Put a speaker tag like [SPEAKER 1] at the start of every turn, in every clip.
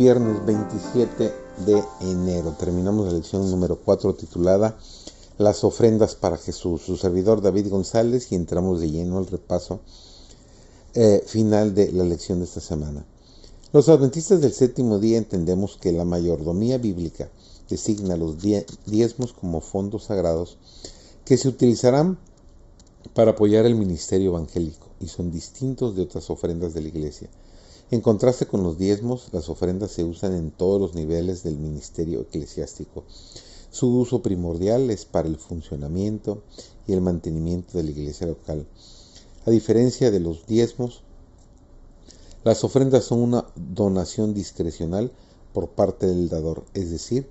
[SPEAKER 1] viernes 27 de enero. Terminamos la lección número 4 titulada Las ofrendas para Jesús. Su servidor David González y entramos de lleno al repaso eh, final de la lección de esta semana. Los adventistas del séptimo día entendemos que la mayordomía bíblica designa los diezmos como fondos sagrados que se utilizarán para apoyar el ministerio evangélico y son distintos de otras ofrendas de la iglesia. En contraste con los diezmos, las ofrendas se usan en todos los niveles del ministerio eclesiástico. Su uso primordial es para el funcionamiento y el mantenimiento de la iglesia local. A diferencia de los diezmos, las ofrendas son una donación discrecional por parte del dador, es decir,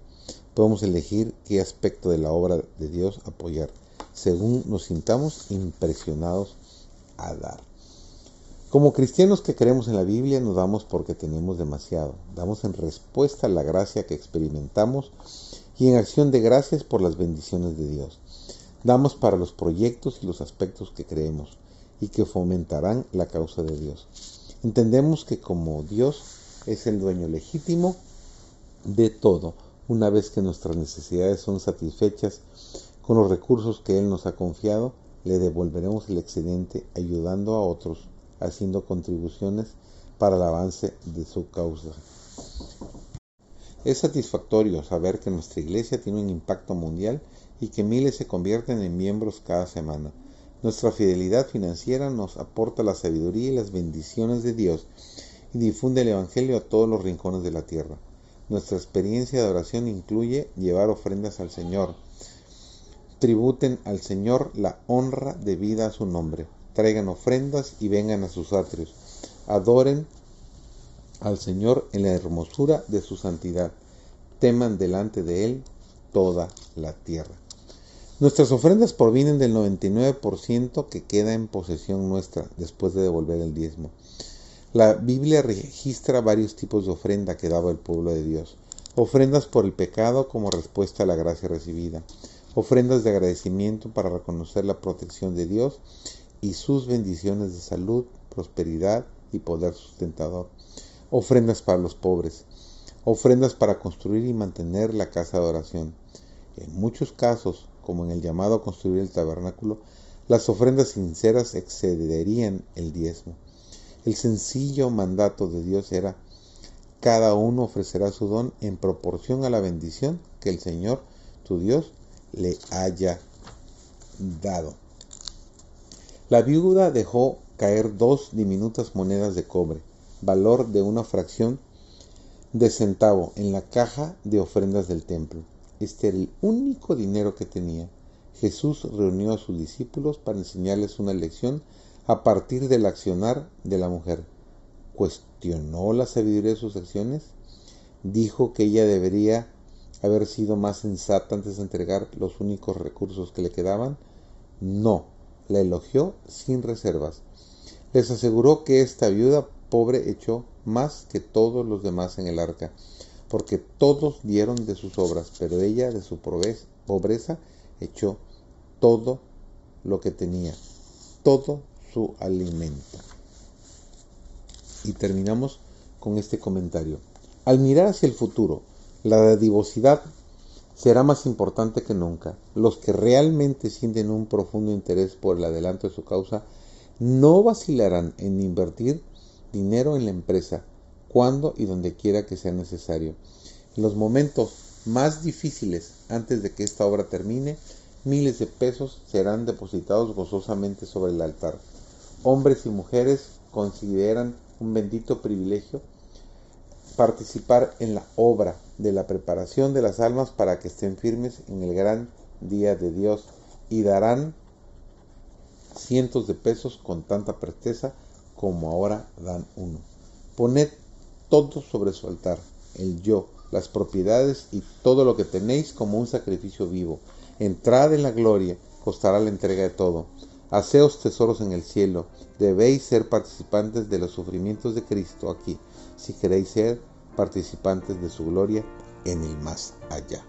[SPEAKER 1] podemos elegir qué aspecto de la obra de Dios apoyar, según nos sintamos impresionados a dar. Como cristianos que creemos en la Biblia, nos damos porque tenemos demasiado. Damos en respuesta a la gracia que experimentamos y en acción de gracias por las bendiciones de Dios. Damos para los proyectos y los aspectos que creemos y que fomentarán la causa de Dios. Entendemos que como Dios es el dueño legítimo de todo, una vez que nuestras necesidades son satisfechas con los recursos que Él nos ha confiado, le devolveremos el excedente ayudando a otros haciendo contribuciones para el avance de su causa. Es satisfactorio saber que nuestra iglesia tiene un impacto mundial y que miles se convierten en miembros cada semana. Nuestra fidelidad financiera nos aporta la sabiduría y las bendiciones de Dios y difunde el Evangelio a todos los rincones de la tierra. Nuestra experiencia de oración incluye llevar ofrendas al Señor. Tributen al Señor la honra debida a su nombre traigan ofrendas y vengan a sus atrios. Adoren al Señor en la hermosura de su santidad. Teman delante de Él toda la tierra. Nuestras ofrendas provienen del 99% que queda en posesión nuestra después de devolver el diezmo. La Biblia registra varios tipos de ofrenda que daba el pueblo de Dios. Ofrendas por el pecado como respuesta a la gracia recibida. Ofrendas de agradecimiento para reconocer la protección de Dios y sus bendiciones de salud, prosperidad y poder sustentador. Ofrendas para los pobres. Ofrendas para construir y mantener la casa de oración. En muchos casos, como en el llamado a construir el tabernáculo, las ofrendas sinceras excederían el diezmo. El sencillo mandato de Dios era, cada uno ofrecerá su don en proporción a la bendición que el Señor, tu Dios, le haya dado. La viuda dejó caer dos diminutas monedas de cobre, valor de una fracción de centavo, en la caja de ofrendas del templo. Este era el único dinero que tenía. Jesús reunió a sus discípulos para enseñarles una lección a partir del accionar de la mujer. ¿Cuestionó la sabiduría de sus acciones? ¿Dijo que ella debería haber sido más sensata antes de entregar los únicos recursos que le quedaban? No la elogió sin reservas. Les aseguró que esta viuda pobre echó más que todos los demás en el arca, porque todos dieron de sus obras, pero ella de su pobreza echó todo lo que tenía, todo su alimento. Y terminamos con este comentario. Al mirar hacia el futuro, la dadivosidad será más importante que nunca. Los que realmente sienten un profundo interés por el adelanto de su causa no vacilarán en invertir dinero en la empresa cuando y donde quiera que sea necesario. En los momentos más difíciles antes de que esta obra termine, miles de pesos serán depositados gozosamente sobre el altar. Hombres y mujeres consideran un bendito privilegio participar en la obra de la preparación de las almas para que estén firmes en el gran día de Dios y darán cientos de pesos con tanta presteza como ahora dan uno. Poned todo sobre su altar, el yo, las propiedades y todo lo que tenéis como un sacrificio vivo. Entrad en la gloria, costará la entrega de todo. Haceos tesoros en el cielo, debéis ser participantes de los sufrimientos de Cristo aquí, si queréis ser participantes de su gloria en el más allá.